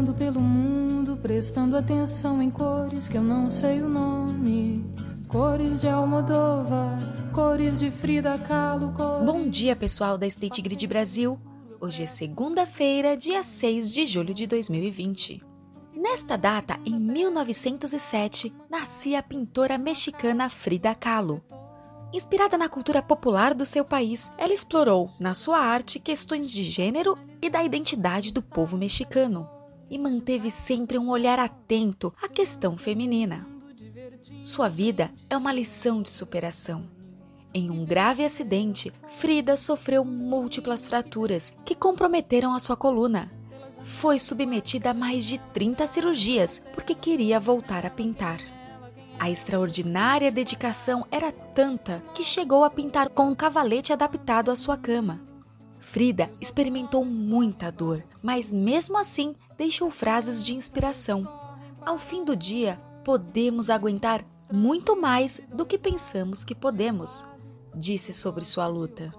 Navegando pelo mundo, prestando atenção em cores que eu não sei o nome. Cores de Almodóvar, cores de Frida Kahlo. Cores... Bom dia, pessoal da State Grid Brasil. Hoje é segunda-feira, dia 6 de julho de 2020. Nesta data, em 1907, nascia a pintora mexicana Frida Kahlo. Inspirada na cultura popular do seu país, ela explorou, na sua arte, questões de gênero e da identidade do povo mexicano, e manteve sempre um olhar atento à questão feminina. Sua vida é uma lição de superação. Em um grave acidente, Frida sofreu múltiplas fraturas que comprometeram a sua coluna. Foi submetida a mais de 30 cirurgias porque queria voltar a pintar. A extraordinária dedicação era tanta que chegou a pintar com um cavalete adaptado à sua cama. Frida experimentou muita dor, mas mesmo assim deixou frases de inspiração. Ao fim do dia, podemos aguentar muito mais do que pensamos que podemos, disse sobre sua luta.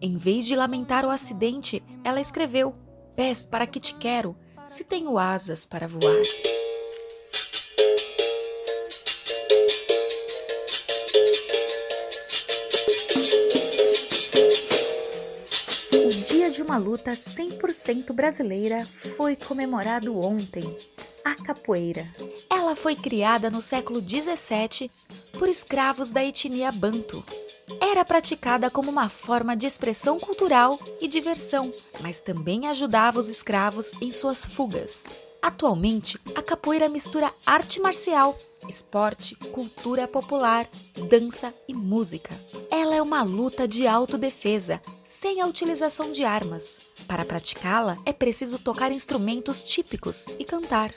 Em vez de lamentar o acidente, ela escreveu: Pés para que te quero, se tenho asas para voar. De uma luta 100% brasileira foi comemorado ontem, a capoeira. Ela foi criada no século 17 por escravos da etnia Banto. Era praticada como uma forma de expressão cultural e diversão, mas também ajudava os escravos em suas fugas. Atualmente, a capoeira mistura arte marcial, esporte, cultura popular, dança e música. Ela é uma luta de autodefesa, sem a utilização de armas. Para praticá-la, é preciso tocar instrumentos típicos e cantar.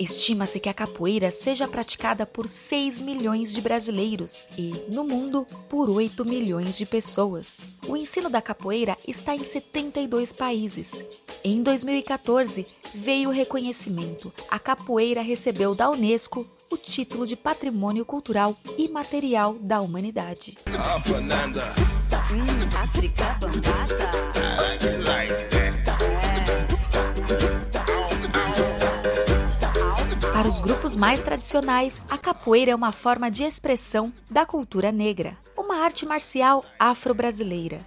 Estima-se que a capoeira seja praticada por 6 milhões de brasileiros e, no mundo, por 8 milhões de pessoas. O ensino da capoeira está em 72 países. Em 2014, veio o reconhecimento. A capoeira recebeu da Unesco o título de Patrimônio Cultural Imaterial da Humanidade. Ah, hum, África grupos mais tradicionais, a capoeira é uma forma de expressão da cultura negra, uma arte marcial afro-brasileira.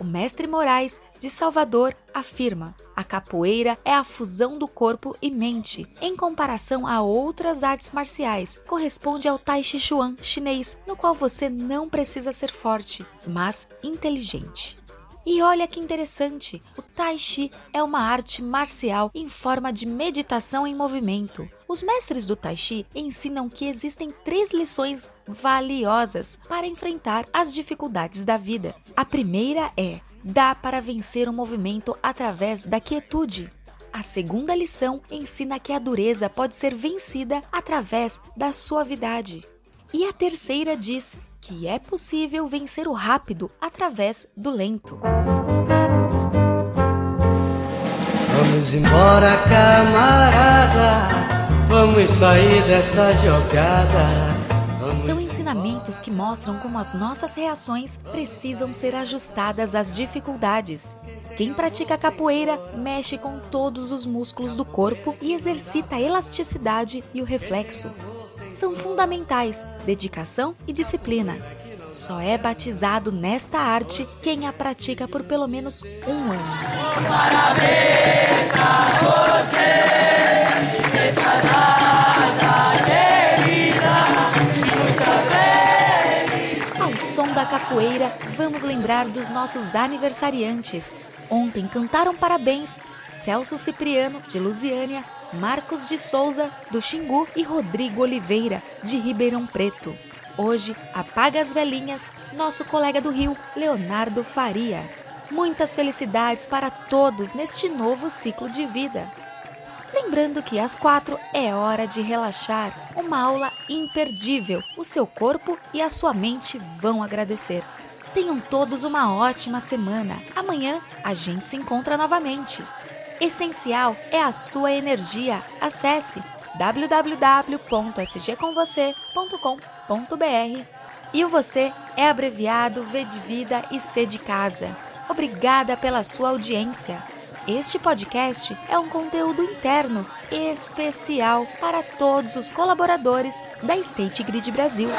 O mestre Moraes, de Salvador, afirma: a capoeira é a fusão do corpo e mente, em comparação a outras artes marciais. Corresponde ao Tai Chi Chuan chinês, no qual você não precisa ser forte, mas inteligente. E olha que interessante, o Tai Chi é uma arte marcial em forma de meditação em movimento. Os mestres do Tai Chi ensinam que existem três lições valiosas para enfrentar as dificuldades da vida. A primeira é: dá para vencer o movimento através da quietude. A segunda lição ensina que a dureza pode ser vencida através da suavidade. E a terceira diz que é possível vencer o rápido através do lento. Vamos embora, camarada. Vamos sair dessa jogada. São ensinamentos que mostram como as nossas reações precisam ser ajustadas às dificuldades. Quem pratica capoeira mexe com todos os músculos do corpo e exercita a elasticidade e o reflexo são fundamentais dedicação e disciplina. Só é batizado nesta arte quem a pratica por pelo menos um ano. Parabéns pra você, Ao som da capoeira, vamos lembrar dos nossos aniversariantes. Ontem cantaram parabéns Celso Cipriano, de Lusiânia, Marcos de Souza, do Xingu e Rodrigo Oliveira, de Ribeirão Preto. Hoje, apaga as velhinhas, nosso colega do Rio, Leonardo Faria. Muitas felicidades para todos neste novo ciclo de vida. Lembrando que às quatro é hora de relaxar, uma aula imperdível. O seu corpo e a sua mente vão agradecer. Tenham todos uma ótima semana. Amanhã a gente se encontra novamente. Essencial é a sua energia. Acesse www.sgcomvocê.com.br e o você é abreviado V de vida e C de casa. Obrigada pela sua audiência. Este podcast é um conteúdo interno especial para todos os colaboradores da State Grid Brasil.